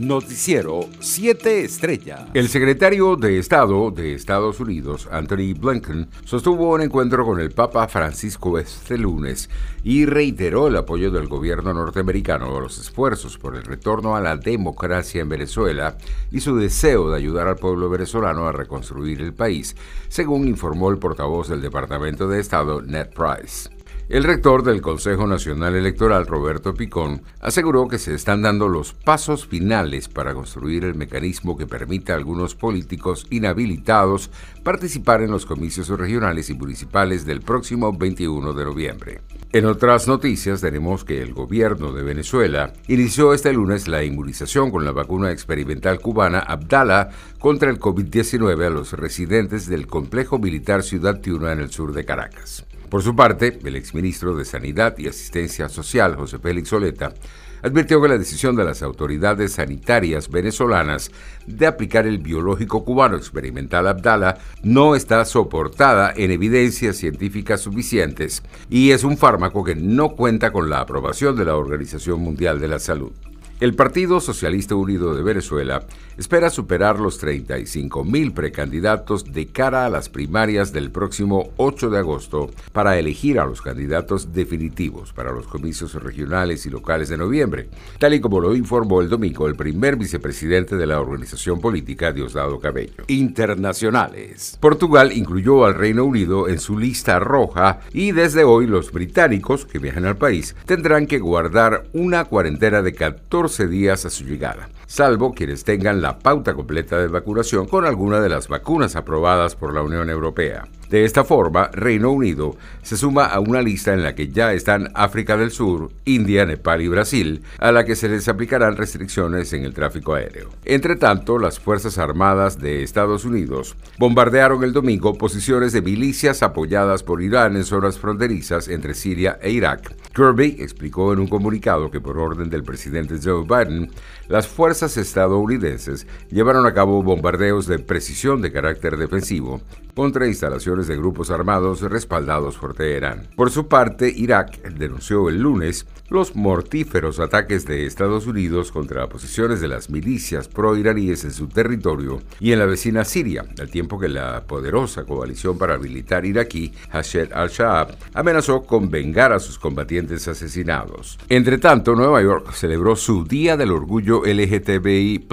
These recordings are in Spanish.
Noticiero 7 Estrellas. El secretario de Estado de Estados Unidos, Anthony Blinken, sostuvo un encuentro con el Papa Francisco este lunes y reiteró el apoyo del gobierno norteamericano a los esfuerzos por el retorno a la democracia en Venezuela y su deseo de ayudar al pueblo venezolano a reconstruir el país, según informó el portavoz del Departamento de Estado, Ned Price. El rector del Consejo Nacional Electoral, Roberto Picón, aseguró que se están dando los pasos finales para construir el mecanismo que permita a algunos políticos inhabilitados participar en los comicios regionales y municipales del próximo 21 de noviembre. En otras noticias tenemos que el gobierno de Venezuela inició este lunes la inmunización con la vacuna experimental cubana Abdala contra el COVID-19 a los residentes del complejo militar Ciudad Tiuna en el sur de Caracas. Por su parte, el exministro de Sanidad y Asistencia Social, José Félix Soleta, advirtió que la decisión de las autoridades sanitarias venezolanas de aplicar el biológico cubano experimental Abdala no está soportada en evidencias científicas suficientes y es un fármaco que no cuenta con la aprobación de la Organización Mundial de la Salud. El Partido Socialista Unido de Venezuela espera superar los 35 mil precandidatos de cara a las primarias del próximo 8 de agosto para elegir a los candidatos definitivos para los comicios regionales y locales de noviembre, tal y como lo informó el domingo el primer vicepresidente de la organización política Diosdado Cabello. Internacionales. Portugal incluyó al Reino Unido en su lista roja y desde hoy los británicos que viajan al país tendrán que guardar una cuarentena de 14 días a su llegada, salvo quienes tengan la pauta completa de vacunación con alguna de las vacunas aprobadas por la Unión Europea. De esta forma, Reino Unido se suma a una lista en la que ya están África del Sur, India, Nepal y Brasil, a la que se les aplicarán restricciones en el tráfico aéreo. Entre tanto, las Fuerzas Armadas de Estados Unidos bombardearon el domingo posiciones de milicias apoyadas por Irán en zonas fronterizas entre Siria e Irak. Kirby explicó en un comunicado que por orden del presidente Joe Biden, las fuerzas estadounidenses llevaron a cabo bombardeos de precisión de carácter defensivo contra instalaciones de grupos armados respaldados por Teherán. Por su parte, Irak denunció el lunes los mortíferos ataques de Estados Unidos contra posiciones de las milicias pro-iraníes en su territorio y en la vecina Siria, al tiempo que la poderosa coalición paramilitar iraquí, Hashed al-Shaab, amenazó con vengar a sus combatientes asesinados. Entre tanto, Nueva York celebró su Día del Orgullo LGTBI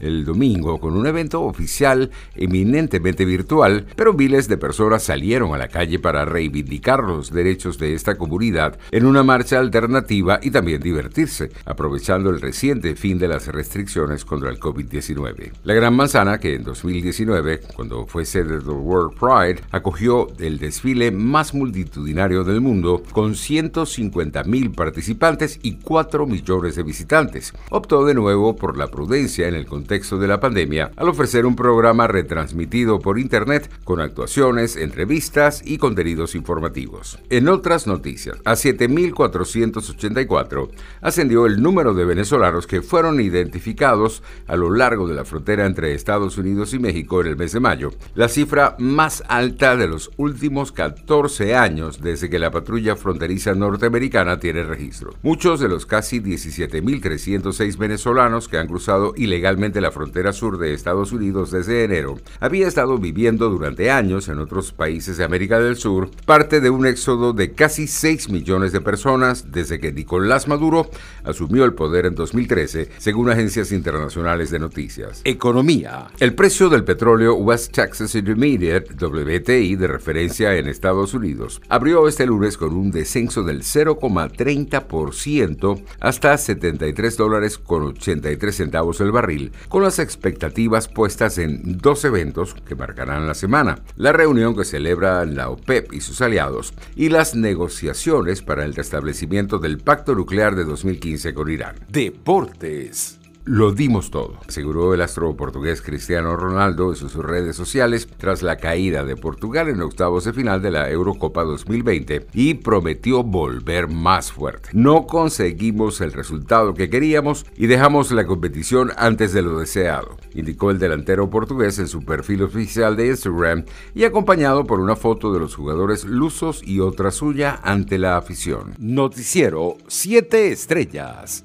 el domingo con un evento oficial eminentemente virtual, pero miles de personas salieron a la calle para reivindicar los derechos de esta comunidad en una marcha alternativa y también divertirse, aprovechando el reciente fin de las restricciones contra el COVID-19. La Gran Manzana, que en 2019, cuando fue sede del World Pride, acogió el desfile más multitudinario del mundo con 150 mil participantes y 4 millones de visitantes. Optó de nuevo por la prudencia en el contexto de la pandemia al ofrecer un programa retransmitido por Internet con actuaciones, entrevistas y contenidos informativos. En otras noticias, a 7.400 84, ascendió el número de venezolanos que fueron identificados a lo largo de la frontera entre Estados Unidos y México en el mes de mayo, la cifra más alta de los últimos 14 años desde que la patrulla fronteriza norteamericana tiene registro. Muchos de los casi 17.306 venezolanos que han cruzado ilegalmente la frontera sur de Estados Unidos desde enero habían estado viviendo durante años en otros países de América del Sur, parte de un éxodo de casi 6 millones de personas desde que Nicolás Maduro asumió el poder en 2013, según agencias internacionales de noticias. Economía. El precio del petróleo West Texas Intermediate, WTI, de referencia en Estados Unidos, abrió este lunes con un descenso del 0,30% hasta 73 dólares con 83 centavos el barril, con las expectativas puestas en dos eventos que marcarán la semana. La reunión que celebra la OPEP y sus aliados y las negociaciones para el restablecimiento del pacto nuclear de 2015 con Irán. Deportes. Lo dimos todo, aseguró el astro portugués Cristiano Ronaldo en sus redes sociales tras la caída de Portugal en octavos de final de la Eurocopa 2020 y prometió volver más fuerte. No conseguimos el resultado que queríamos y dejamos la competición antes de lo deseado, indicó el delantero portugués en su perfil oficial de Instagram y acompañado por una foto de los jugadores lusos y otra suya ante la afición. Noticiero 7 estrellas.